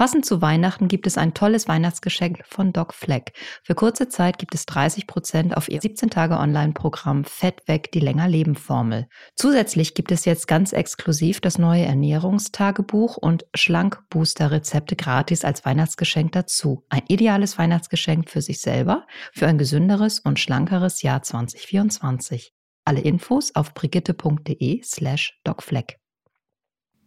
Passend zu Weihnachten gibt es ein tolles Weihnachtsgeschenk von Doc Fleck. Für kurze Zeit gibt es 30 Prozent auf ihr 17 Tage Online-Programm Fett weg, die länger leben Formel. Zusätzlich gibt es jetzt ganz exklusiv das neue Ernährungstagebuch und Schlank Booster Rezepte gratis als Weihnachtsgeschenk dazu. Ein ideales Weihnachtsgeschenk für sich selber, für ein gesünderes und schlankeres Jahr 2024. Alle Infos auf brigitte.de slash docfleck.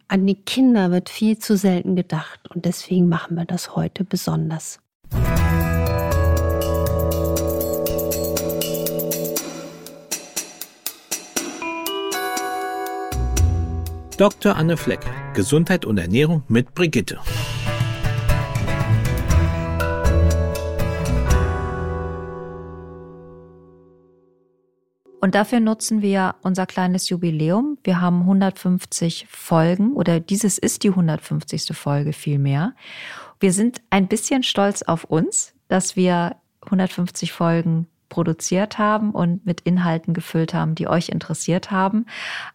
An die Kinder wird viel zu selten gedacht und deswegen machen wir das heute besonders. Dr. Anne Fleck, Gesundheit und Ernährung mit Brigitte. Und dafür nutzen wir unser kleines Jubiläum. Wir haben 150 Folgen oder dieses ist die 150. Folge vielmehr. Wir sind ein bisschen stolz auf uns, dass wir 150 Folgen produziert haben und mit Inhalten gefüllt haben, die euch interessiert haben.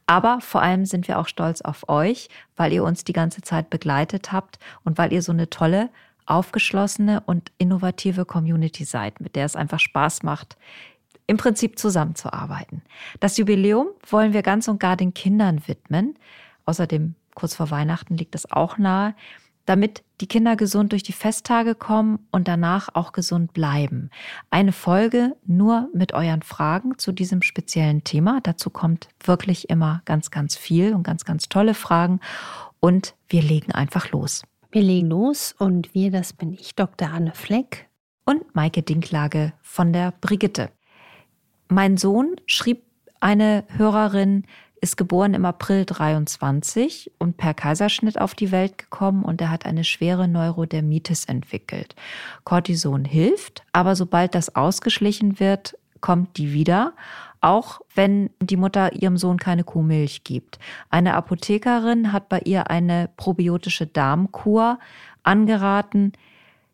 Aber vor allem sind wir auch stolz auf euch, weil ihr uns die ganze Zeit begleitet habt und weil ihr so eine tolle, aufgeschlossene und innovative Community seid, mit der es einfach Spaß macht, im Prinzip zusammenzuarbeiten. Das Jubiläum wollen wir ganz und gar den Kindern widmen. Außerdem kurz vor Weihnachten liegt es auch nahe, damit die Kinder gesund durch die Festtage kommen und danach auch gesund bleiben. Eine Folge nur mit euren Fragen zu diesem speziellen Thema. Dazu kommt wirklich immer ganz, ganz viel und ganz, ganz tolle Fragen. Und wir legen einfach los. Wir legen los und wir, das bin ich, Dr. Anne Fleck. Und Maike Dinklage von der Brigitte. Mein Sohn schrieb eine Hörerin, ist geboren im April 23 und per Kaiserschnitt auf die Welt gekommen und er hat eine schwere Neurodermitis entwickelt. Cortison hilft, aber sobald das ausgeschlichen wird, kommt die wieder, auch wenn die Mutter ihrem Sohn keine Kuhmilch gibt. Eine Apothekerin hat bei ihr eine probiotische Darmkur angeraten.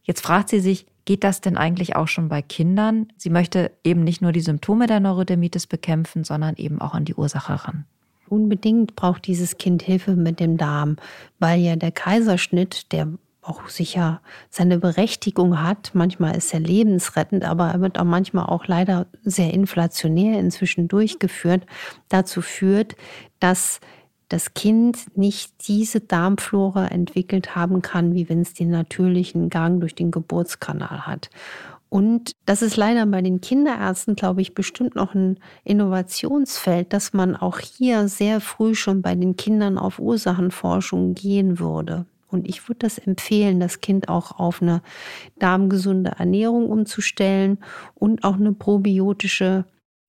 Jetzt fragt sie sich, Geht das denn eigentlich auch schon bei Kindern? Sie möchte eben nicht nur die Symptome der Neurodermitis bekämpfen, sondern eben auch an die Ursache ran. Unbedingt braucht dieses Kind Hilfe mit dem Darm, weil ja der Kaiserschnitt, der auch sicher seine Berechtigung hat. Manchmal ist er lebensrettend, aber er wird auch manchmal auch leider sehr inflationär inzwischen durchgeführt. Dazu führt, dass das Kind nicht diese Darmflora entwickelt haben kann, wie wenn es den natürlichen Gang durch den Geburtskanal hat. Und das ist leider bei den Kinderärzten, glaube ich, bestimmt noch ein Innovationsfeld, dass man auch hier sehr früh schon bei den Kindern auf Ursachenforschung gehen würde. Und ich würde das empfehlen, das Kind auch auf eine darmgesunde Ernährung umzustellen und auch eine probiotische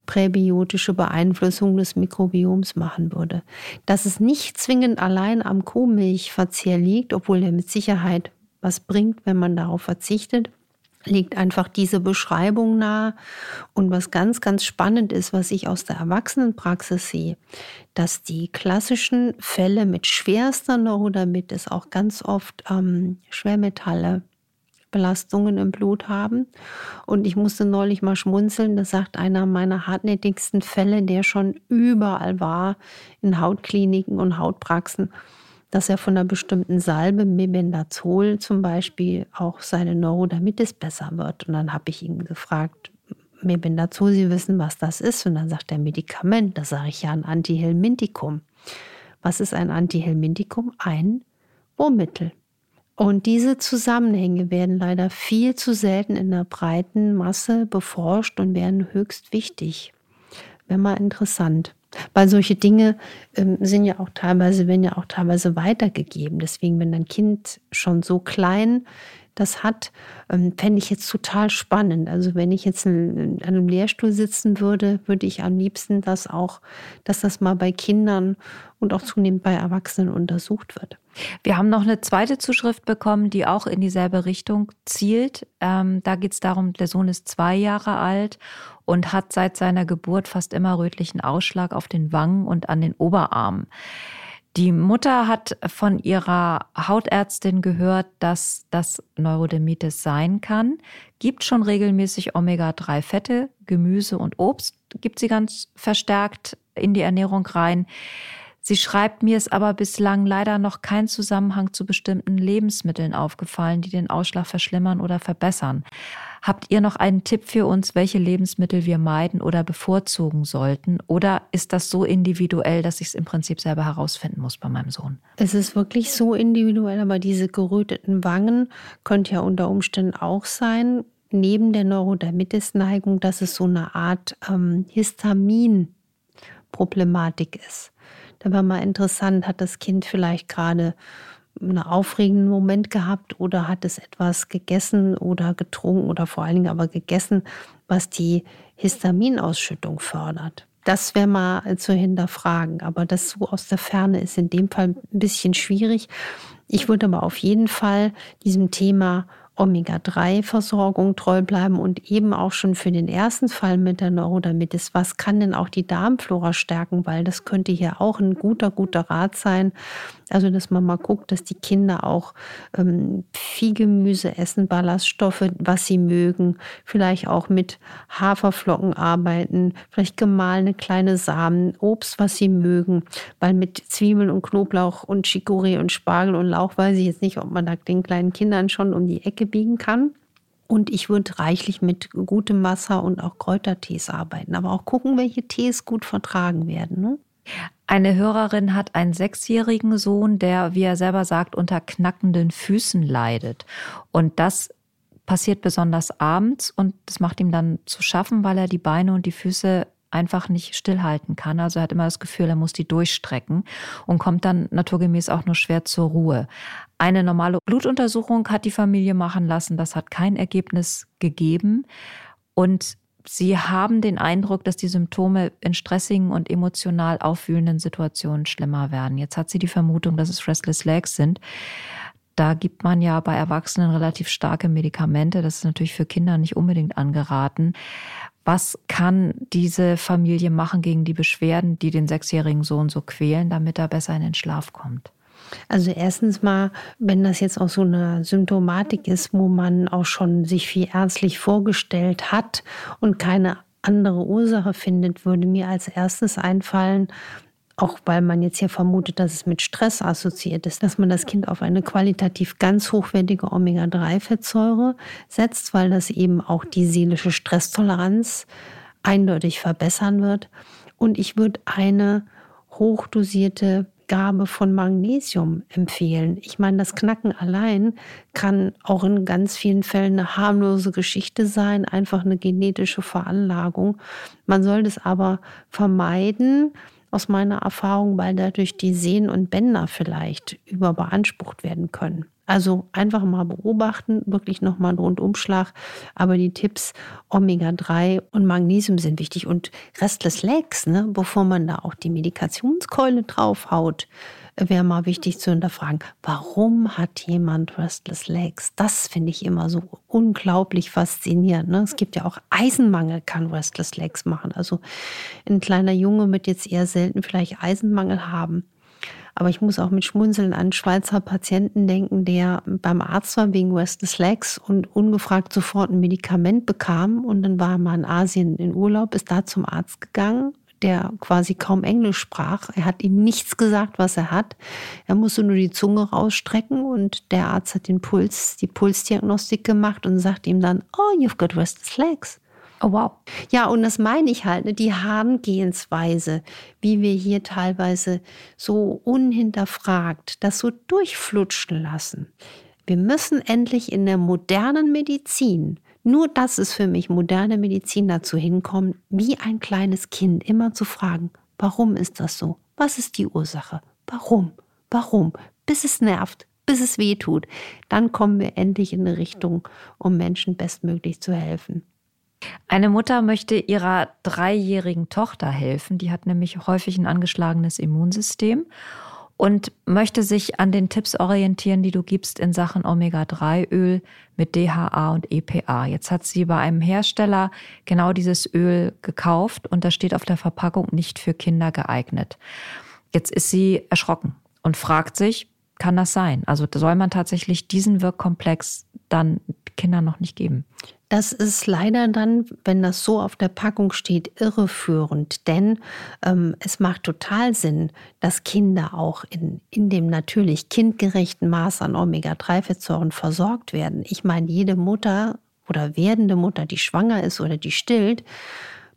präbiotische Beeinflussung des Mikrobioms machen würde. Dass es nicht zwingend allein am Kuhmilchverzehr liegt, obwohl er mit Sicherheit was bringt, wenn man darauf verzichtet, liegt einfach diese Beschreibung nahe. Und was ganz, ganz spannend ist, was ich aus der Erwachsenenpraxis sehe, dass die klassischen Fälle mit schwerster Neurodermitis auch ganz oft ähm, Schwermetalle Belastungen im Blut haben. Und ich musste neulich mal schmunzeln, das sagt einer meiner hartnäckigsten Fälle, der schon überall war in Hautkliniken und Hautpraxen, dass er von einer bestimmten Salbe, Mebendazol zum Beispiel, auch seine Neurodermitis besser wird. Und dann habe ich ihn gefragt, Mebendazol, Sie wissen, was das ist? Und dann sagt er Medikament. Da sage ich ja ein Antihelmintikum. Was ist ein Antihelmintikum? Ein Wurmmittel. Und diese Zusammenhänge werden leider viel zu selten in der breiten Masse beforscht und werden höchst wichtig. Wäre mal interessant. Weil solche Dinge ähm, sind ja auch teilweise, werden ja auch teilweise weitergegeben. Deswegen, wenn ein Kind schon so klein das hat, ähm, fände ich jetzt total spannend. Also wenn ich jetzt in, einem Lehrstuhl sitzen würde, würde ich am liebsten das auch, dass das mal bei Kindern und auch zunehmend bei Erwachsenen untersucht wird. Wir haben noch eine zweite Zuschrift bekommen, die auch in dieselbe Richtung zielt. Ähm, da geht es darum, der Sohn ist zwei Jahre alt und hat seit seiner Geburt fast immer rötlichen Ausschlag auf den Wangen und an den Oberarmen. Die Mutter hat von ihrer Hautärztin gehört, dass das Neurodermitis sein kann, gibt schon regelmäßig Omega-3-Fette, Gemüse und Obst, gibt sie ganz verstärkt in die Ernährung rein. Sie schreibt, mir ist aber bislang leider noch kein Zusammenhang zu bestimmten Lebensmitteln aufgefallen, die den Ausschlag verschlimmern oder verbessern. Habt ihr noch einen Tipp für uns, welche Lebensmittel wir meiden oder bevorzugen sollten? Oder ist das so individuell, dass ich es im Prinzip selber herausfinden muss bei meinem Sohn? Es ist wirklich so individuell, aber diese geröteten Wangen könnte ja unter Umständen auch sein. Neben der Neurodermitis-Neigung, dass es so eine Art ähm, Histamin-Problematik ist. War mal interessant, hat das Kind vielleicht gerade einen aufregenden Moment gehabt oder hat es etwas gegessen oder getrunken oder vor allen Dingen aber gegessen, was die Histaminausschüttung fördert. Das wäre mal zu hinterfragen, aber das so aus der Ferne ist in dem Fall ein bisschen schwierig. Ich würde aber auf jeden Fall diesem Thema Omega-3-Versorgung treu bleiben und eben auch schon für den ersten Fall mit der Neurodermitis, was kann denn auch die Darmflora stärken, weil das könnte hier auch ein guter, guter Rat sein. Also, dass man mal guckt, dass die Kinder auch ähm, viel Gemüse essen, Ballaststoffe, was sie mögen, vielleicht auch mit Haferflocken arbeiten, vielleicht gemahlene kleine Samen, Obst, was sie mögen, weil mit Zwiebeln und Knoblauch und Chicorée und Spargel und Lauch weiß ich jetzt nicht, ob man da den kleinen Kindern schon um die Ecke biegen kann. Und ich würde reichlich mit gutem Wasser und auch Kräutertees arbeiten, aber auch gucken, welche Tees gut vertragen werden. Ne? Eine Hörerin hat einen sechsjährigen Sohn, der, wie er selber sagt, unter knackenden Füßen leidet. Und das passiert besonders abends und das macht ihm dann zu schaffen, weil er die Beine und die Füße einfach nicht stillhalten kann. Also er hat immer das Gefühl, er muss die durchstrecken und kommt dann naturgemäß auch nur schwer zur Ruhe. Eine normale Blutuntersuchung hat die Familie machen lassen. Das hat kein Ergebnis gegeben. Und sie haben den Eindruck, dass die Symptome in stressigen und emotional aufwühlenden Situationen schlimmer werden. Jetzt hat sie die Vermutung, dass es Restless Legs sind. Da gibt man ja bei Erwachsenen relativ starke Medikamente. Das ist natürlich für Kinder nicht unbedingt angeraten. Was kann diese Familie machen gegen die Beschwerden, die den sechsjährigen Sohn so quälen, damit er besser in den Schlaf kommt? Also erstens mal, wenn das jetzt auch so eine Symptomatik ist, wo man auch schon sich viel ärztlich vorgestellt hat und keine andere Ursache findet, würde mir als erstes einfallen, auch weil man jetzt hier vermutet, dass es mit Stress assoziiert ist, dass man das Kind auf eine qualitativ ganz hochwertige Omega-3-Fettsäure setzt, weil das eben auch die seelische Stresstoleranz eindeutig verbessern wird. Und ich würde eine hochdosierte Gabe von Magnesium empfehlen. Ich meine, das Knacken allein kann auch in ganz vielen Fällen eine harmlose Geschichte sein, einfach eine genetische Veranlagung. Man soll das aber vermeiden, aus meiner Erfahrung, weil dadurch die Sehnen und Bänder vielleicht überbeansprucht werden können. Also einfach mal beobachten, wirklich nochmal einen Rundumschlag. Aber die Tipps Omega-3 und Magnesium sind wichtig. Und Restless Legs, ne, bevor man da auch die Medikationskeule draufhaut, wäre mal wichtig zu hinterfragen, warum hat jemand Restless Legs? Das finde ich immer so unglaublich faszinierend. Ne? Es gibt ja auch Eisenmangel, kann Restless Legs machen. Also ein kleiner Junge wird jetzt eher selten vielleicht Eisenmangel haben. Aber ich muss auch mit Schmunzeln an Schweizer Patienten denken, der beim Arzt war wegen Restless Legs und ungefragt sofort ein Medikament bekam. Und dann war er mal in Asien in Urlaub, ist da zum Arzt gegangen der quasi kaum Englisch sprach. Er hat ihm nichts gesagt, was er hat. Er musste nur die Zunge rausstrecken und der Arzt hat den Puls, die Pulsdiagnostik gemacht und sagt ihm dann, oh, you've got restless legs. Oh wow. Ja, und das meine ich halt, ne, die Herangehensweise, wie wir hier teilweise so unhinterfragt das so durchflutschen lassen. Wir müssen endlich in der modernen Medizin, nur das ist für mich moderne Medizin dazu hinkommen, wie ein kleines Kind immer zu fragen, warum ist das so? Was ist die Ursache? Warum? Warum? Bis es nervt, bis es weh tut. Dann kommen wir endlich in eine Richtung, um Menschen bestmöglich zu helfen. Eine Mutter möchte ihrer dreijährigen Tochter helfen. Die hat nämlich häufig ein angeschlagenes Immunsystem und möchte sich an den Tipps orientieren, die du gibst in Sachen Omega-3-Öl mit DHA und EPA. Jetzt hat sie bei einem Hersteller genau dieses Öl gekauft und da steht auf der Verpackung nicht für Kinder geeignet. Jetzt ist sie erschrocken und fragt sich, kann das sein? Also soll man tatsächlich diesen Wirkkomplex dann Kindern noch nicht geben. Das ist leider dann, wenn das so auf der Packung steht, irreführend, denn ähm, es macht total Sinn, dass Kinder auch in, in dem natürlich kindgerechten Maß an Omega-3-Fettsäuren versorgt werden. Ich meine, jede Mutter oder werdende Mutter, die schwanger ist oder die stillt,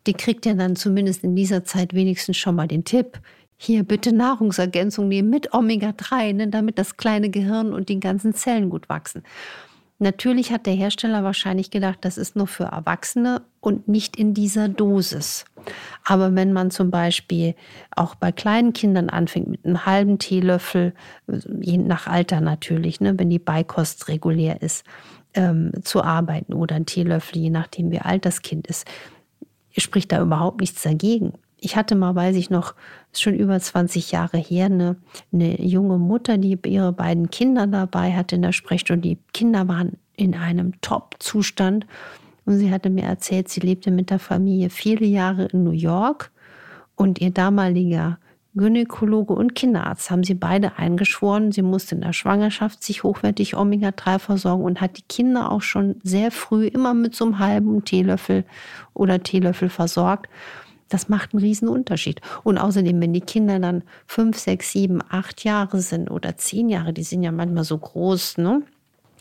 die kriegt ja dann zumindest in dieser Zeit wenigstens schon mal den Tipp, hier bitte Nahrungsergänzung nehmen mit Omega-3, ne, damit das kleine Gehirn und die ganzen Zellen gut wachsen. Natürlich hat der Hersteller wahrscheinlich gedacht, das ist nur für Erwachsene und nicht in dieser Dosis. Aber wenn man zum Beispiel auch bei kleinen Kindern anfängt mit einem halben Teelöffel, je nach Alter natürlich, ne, wenn die Beikost regulär ist, ähm, zu arbeiten oder ein Teelöffel, je nachdem wie alt das Kind ist, spricht da überhaupt nichts dagegen. Ich hatte mal, weiß ich noch, schon über 20 Jahre her, eine, eine junge Mutter, die ihre beiden Kinder dabei hatte in der Sprechstunde. Die Kinder waren in einem Top-Zustand. Und sie hatte mir erzählt, sie lebte mit der Familie viele Jahre in New York und ihr damaliger Gynäkologe und Kinderarzt haben sie beide eingeschworen, sie musste in der Schwangerschaft sich hochwertig Omega-3 versorgen und hat die Kinder auch schon sehr früh immer mit so einem halben Teelöffel oder Teelöffel versorgt. Das macht einen riesen Unterschied. Und außerdem, wenn die Kinder dann fünf, sechs, sieben, acht Jahre sind oder zehn Jahre, die sind ja manchmal so groß, ne?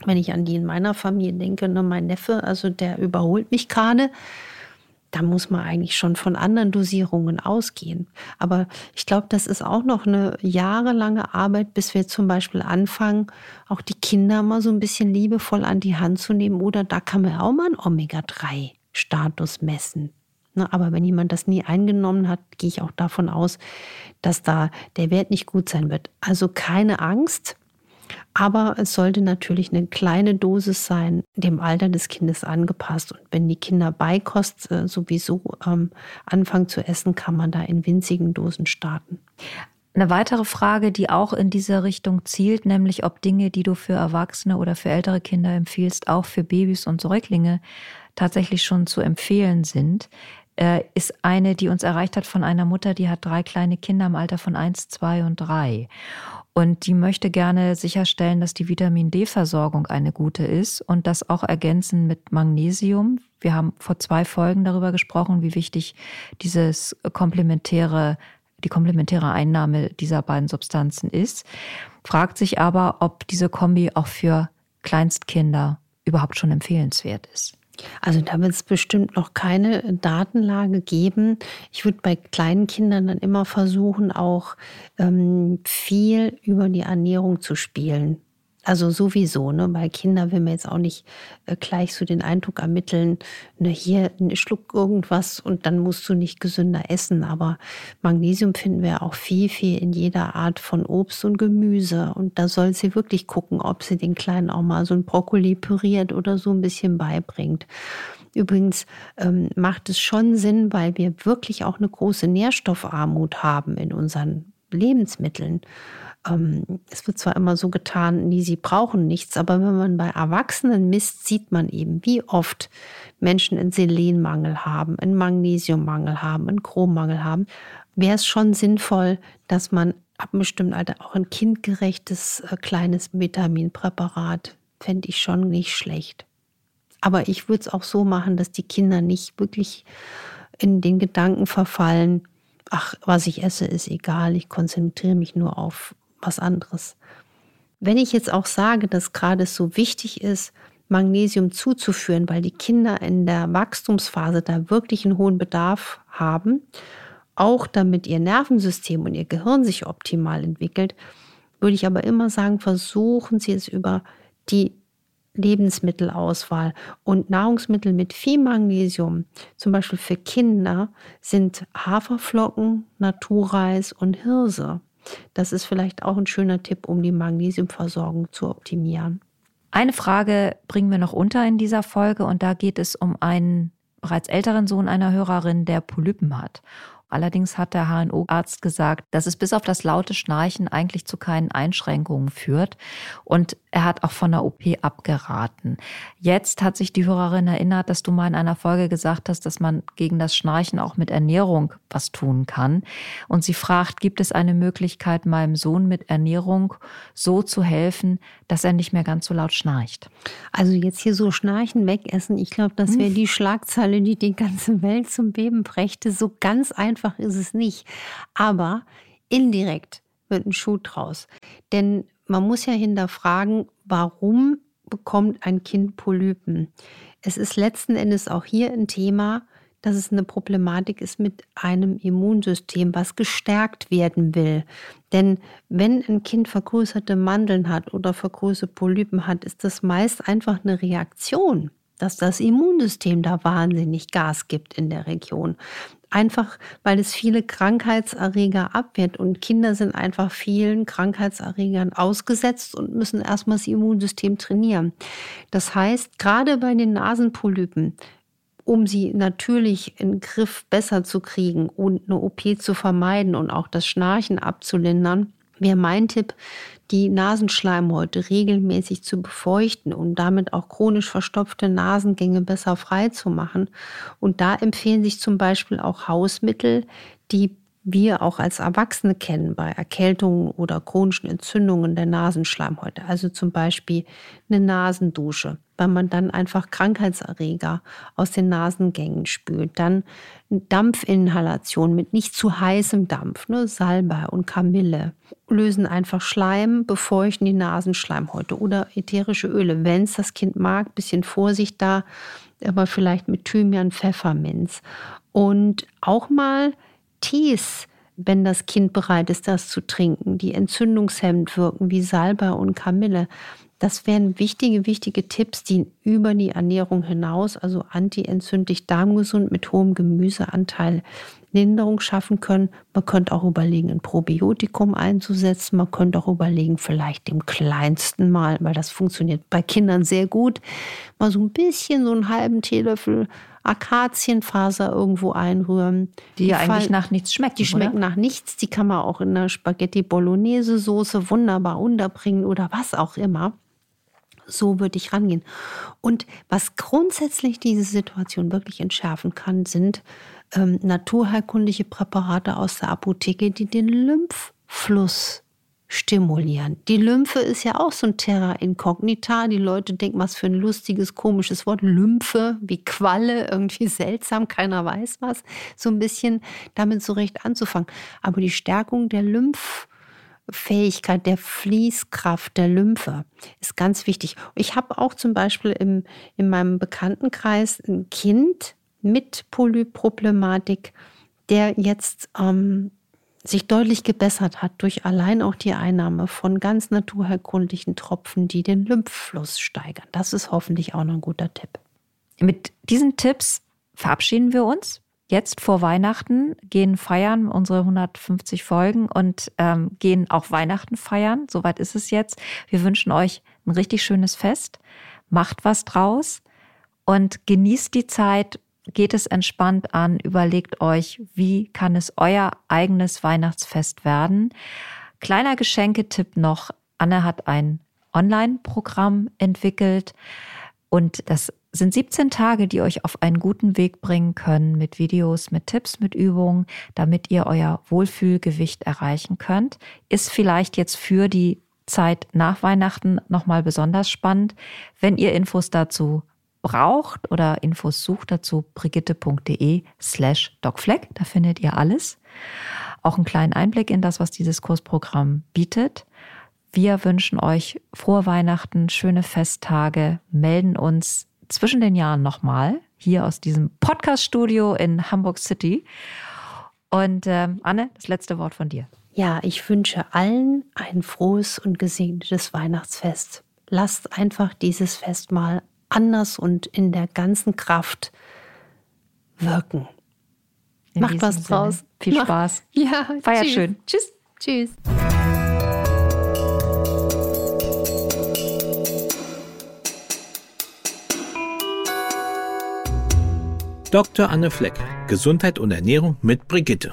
Wenn ich an die in meiner Familie denke, ne, mein Neffe, also der überholt mich gerade, da muss man eigentlich schon von anderen Dosierungen ausgehen. Aber ich glaube, das ist auch noch eine jahrelange Arbeit, bis wir zum Beispiel anfangen, auch die Kinder mal so ein bisschen liebevoll an die Hand zu nehmen. Oder da kann man auch mal einen Omega-3-Status messen. Ne, aber wenn jemand das nie eingenommen hat, gehe ich auch davon aus, dass da der Wert nicht gut sein wird. Also keine Angst, aber es sollte natürlich eine kleine Dosis sein, dem Alter des Kindes angepasst. Und wenn die Kinder Beikost äh, sowieso ähm, anfangen zu essen, kann man da in winzigen Dosen starten. Eine weitere Frage, die auch in diese Richtung zielt, nämlich ob Dinge, die du für Erwachsene oder für ältere Kinder empfiehlst, auch für Babys und Säuglinge tatsächlich schon zu empfehlen sind äh, ist eine, die uns erreicht hat von einer Mutter, die hat drei kleine Kinder im Alter von eins, zwei und drei. Und die möchte gerne sicherstellen, dass die Vitamin D-Versorgung eine gute ist und das auch ergänzen mit Magnesium. Wir haben vor zwei Folgen darüber gesprochen, wie wichtig dieses komplementäre, die komplementäre Einnahme dieser beiden Substanzen ist. Fragt sich aber, ob diese Kombi auch für Kleinstkinder überhaupt schon empfehlenswert ist. Also da wird es bestimmt noch keine Datenlage geben. Ich würde bei kleinen Kindern dann immer versuchen, auch ähm, viel über die Ernährung zu spielen. Also sowieso, ne? Bei Kindern will man jetzt auch nicht äh, gleich so den Eindruck ermitteln, ne, hier schluck irgendwas und dann musst du nicht gesünder essen. Aber Magnesium finden wir auch viel, viel in jeder Art von Obst und Gemüse. Und da soll sie wirklich gucken, ob sie den Kleinen auch mal so ein Brokkoli püriert oder so ein bisschen beibringt. Übrigens ähm, macht es schon Sinn, weil wir wirklich auch eine große Nährstoffarmut haben in unseren Lebensmitteln ähm, es wird zwar immer so getan, nee, sie brauchen nichts, aber wenn man bei Erwachsenen misst, sieht man eben, wie oft Menschen einen Selenmangel haben, einen Magnesiummangel haben, einen Chrommangel haben. Wäre es schon sinnvoll, dass man ab einem bestimmten Alter auch ein kindgerechtes äh, kleines Vitaminpräparat, fände ich schon nicht schlecht. Aber ich würde es auch so machen, dass die Kinder nicht wirklich in den Gedanken verfallen, ach, was ich esse, ist egal, ich konzentriere mich nur auf was anderes. Wenn ich jetzt auch sage, dass gerade so wichtig ist, Magnesium zuzuführen, weil die Kinder in der Wachstumsphase da wirklich einen hohen Bedarf haben, auch damit ihr Nervensystem und ihr Gehirn sich optimal entwickelt, würde ich aber immer sagen, versuchen Sie es über die Lebensmittelauswahl und Nahrungsmittel mit viel Magnesium, zum Beispiel für Kinder, sind Haferflocken, Naturreis und Hirse. Das ist vielleicht auch ein schöner Tipp, um die Magnesiumversorgung zu optimieren. Eine Frage bringen wir noch unter in dieser Folge und da geht es um einen bereits älteren Sohn einer Hörerin, der Polypen hat. Allerdings hat der HNO-Arzt gesagt, dass es bis auf das laute Schnarchen eigentlich zu keinen Einschränkungen führt. Und er hat auch von der OP abgeraten. Jetzt hat sich die Hörerin erinnert, dass du mal in einer Folge gesagt hast, dass man gegen das Schnarchen auch mit Ernährung was tun kann. Und sie fragt, gibt es eine Möglichkeit, meinem Sohn mit Ernährung so zu helfen, dass er nicht mehr ganz so laut schnarcht? Also jetzt hier so Schnarchen wegessen, ich glaube, das wäre die Schlagzeile, die die ganze Welt zum Beben brächte. So ganz einfach ist es nicht. Aber indirekt wird ein Schuh draus. Denn man muss ja hinterfragen, warum bekommt ein Kind Polypen? Es ist letzten Endes auch hier ein Thema, dass es eine Problematik ist mit einem Immunsystem, was gestärkt werden will. Denn wenn ein Kind vergrößerte Mandeln hat oder vergrößerte Polypen hat, ist das meist einfach eine Reaktion dass das Immunsystem da wahnsinnig Gas gibt in der Region. Einfach weil es viele Krankheitserreger abwehrt und Kinder sind einfach vielen Krankheitserregern ausgesetzt und müssen erstmal das Immunsystem trainieren. Das heißt, gerade bei den Nasenpolypen, um sie natürlich in den Griff besser zu kriegen und eine OP zu vermeiden und auch das Schnarchen abzulindern, wäre mein Tipp, die Nasenschleimhäute regelmäßig zu befeuchten und damit auch chronisch verstopfte Nasengänge besser frei zu machen. Und da empfehlen sich zum Beispiel auch Hausmittel, die wir auch als Erwachsene kennen bei Erkältungen oder chronischen Entzündungen der Nasenschleimhäute. Also zum Beispiel eine Nasendusche, weil man dann einfach Krankheitserreger aus den Nasengängen spült. Dann Dampfinhalation mit nicht zu heißem Dampf, ne? Salbei und Kamille lösen einfach Schleim, befeuchten die Nasenschleimhäute oder ätherische Öle, wenn es das Kind mag, bisschen Vorsicht da, aber vielleicht mit Thymian, Pfefferminz und auch mal Tees, wenn das Kind bereit ist, das zu trinken, die entzündungshemmend wirken, wie Salbei und Kamille. Das wären wichtige, wichtige Tipps, die über die Ernährung hinaus, also antientzündlich darmgesund mit hohem Gemüseanteil, Linderung schaffen können. Man könnte auch überlegen, ein Probiotikum einzusetzen. Man könnte auch überlegen, vielleicht dem kleinsten Mal, weil das funktioniert bei Kindern sehr gut, mal so ein bisschen, so einen halben Teelöffel Akazienfaser irgendwo einrühren. Die, die ja eigentlich nach nichts schmecken. Die schmecken oder? nach nichts. Die kann man auch in der Spaghetti Bolognese Soße wunderbar unterbringen oder was auch immer. So würde ich rangehen. Und was grundsätzlich diese Situation wirklich entschärfen kann, sind ähm, naturheilkundliche Präparate aus der Apotheke, die den Lymphfluss stimulieren. Die Lymphe ist ja auch so ein Terra incognita. Die Leute denken, was für ein lustiges, komisches Wort. Lymphe, wie Qualle, irgendwie seltsam, keiner weiß was. So ein bisschen damit so recht anzufangen. Aber die Stärkung der Lymphfähigkeit, der Fließkraft der Lymphe ist ganz wichtig. Ich habe auch zum Beispiel im, in meinem Bekanntenkreis ein Kind mit Polyproblematik, der jetzt ähm, sich deutlich gebessert hat durch allein auch die Einnahme von ganz naturherkundlichen Tropfen, die den Lymphfluss steigern. Das ist hoffentlich auch noch ein guter Tipp. Mit diesen Tipps verabschieden wir uns. Jetzt vor Weihnachten gehen feiern unsere 150 Folgen und ähm, gehen auch Weihnachten feiern. Soweit ist es jetzt. Wir wünschen euch ein richtig schönes Fest. Macht was draus und genießt die Zeit geht es entspannt an, überlegt euch, wie kann es euer eigenes Weihnachtsfest werden. Kleiner Geschenketipp noch, Anne hat ein Online-Programm entwickelt und das sind 17 Tage, die euch auf einen guten Weg bringen können mit Videos, mit Tipps, mit Übungen, damit ihr euer Wohlfühlgewicht erreichen könnt. Ist vielleicht jetzt für die Zeit nach Weihnachten nochmal besonders spannend. Wenn ihr Infos dazu braucht oder Infos sucht dazu brigitte.de slash docfleck. Da findet ihr alles. Auch einen kleinen Einblick in das, was dieses Kursprogramm bietet. Wir wünschen euch frohe Weihnachten, schöne Festtage, melden uns zwischen den Jahren nochmal hier aus diesem Podcast-Studio in Hamburg City. Und ähm, Anne, das letzte Wort von dir. Ja, ich wünsche allen ein frohes und gesegnetes Weihnachtsfest. Lasst einfach dieses Fest mal anders und in der ganzen Kraft wirken. In Macht was Sinne. draus. Viel Macht. Spaß. Ja, feiert tschüss. schön. Tschüss. Tschüss. Dr. Anne Fleck, Gesundheit und Ernährung mit Brigitte.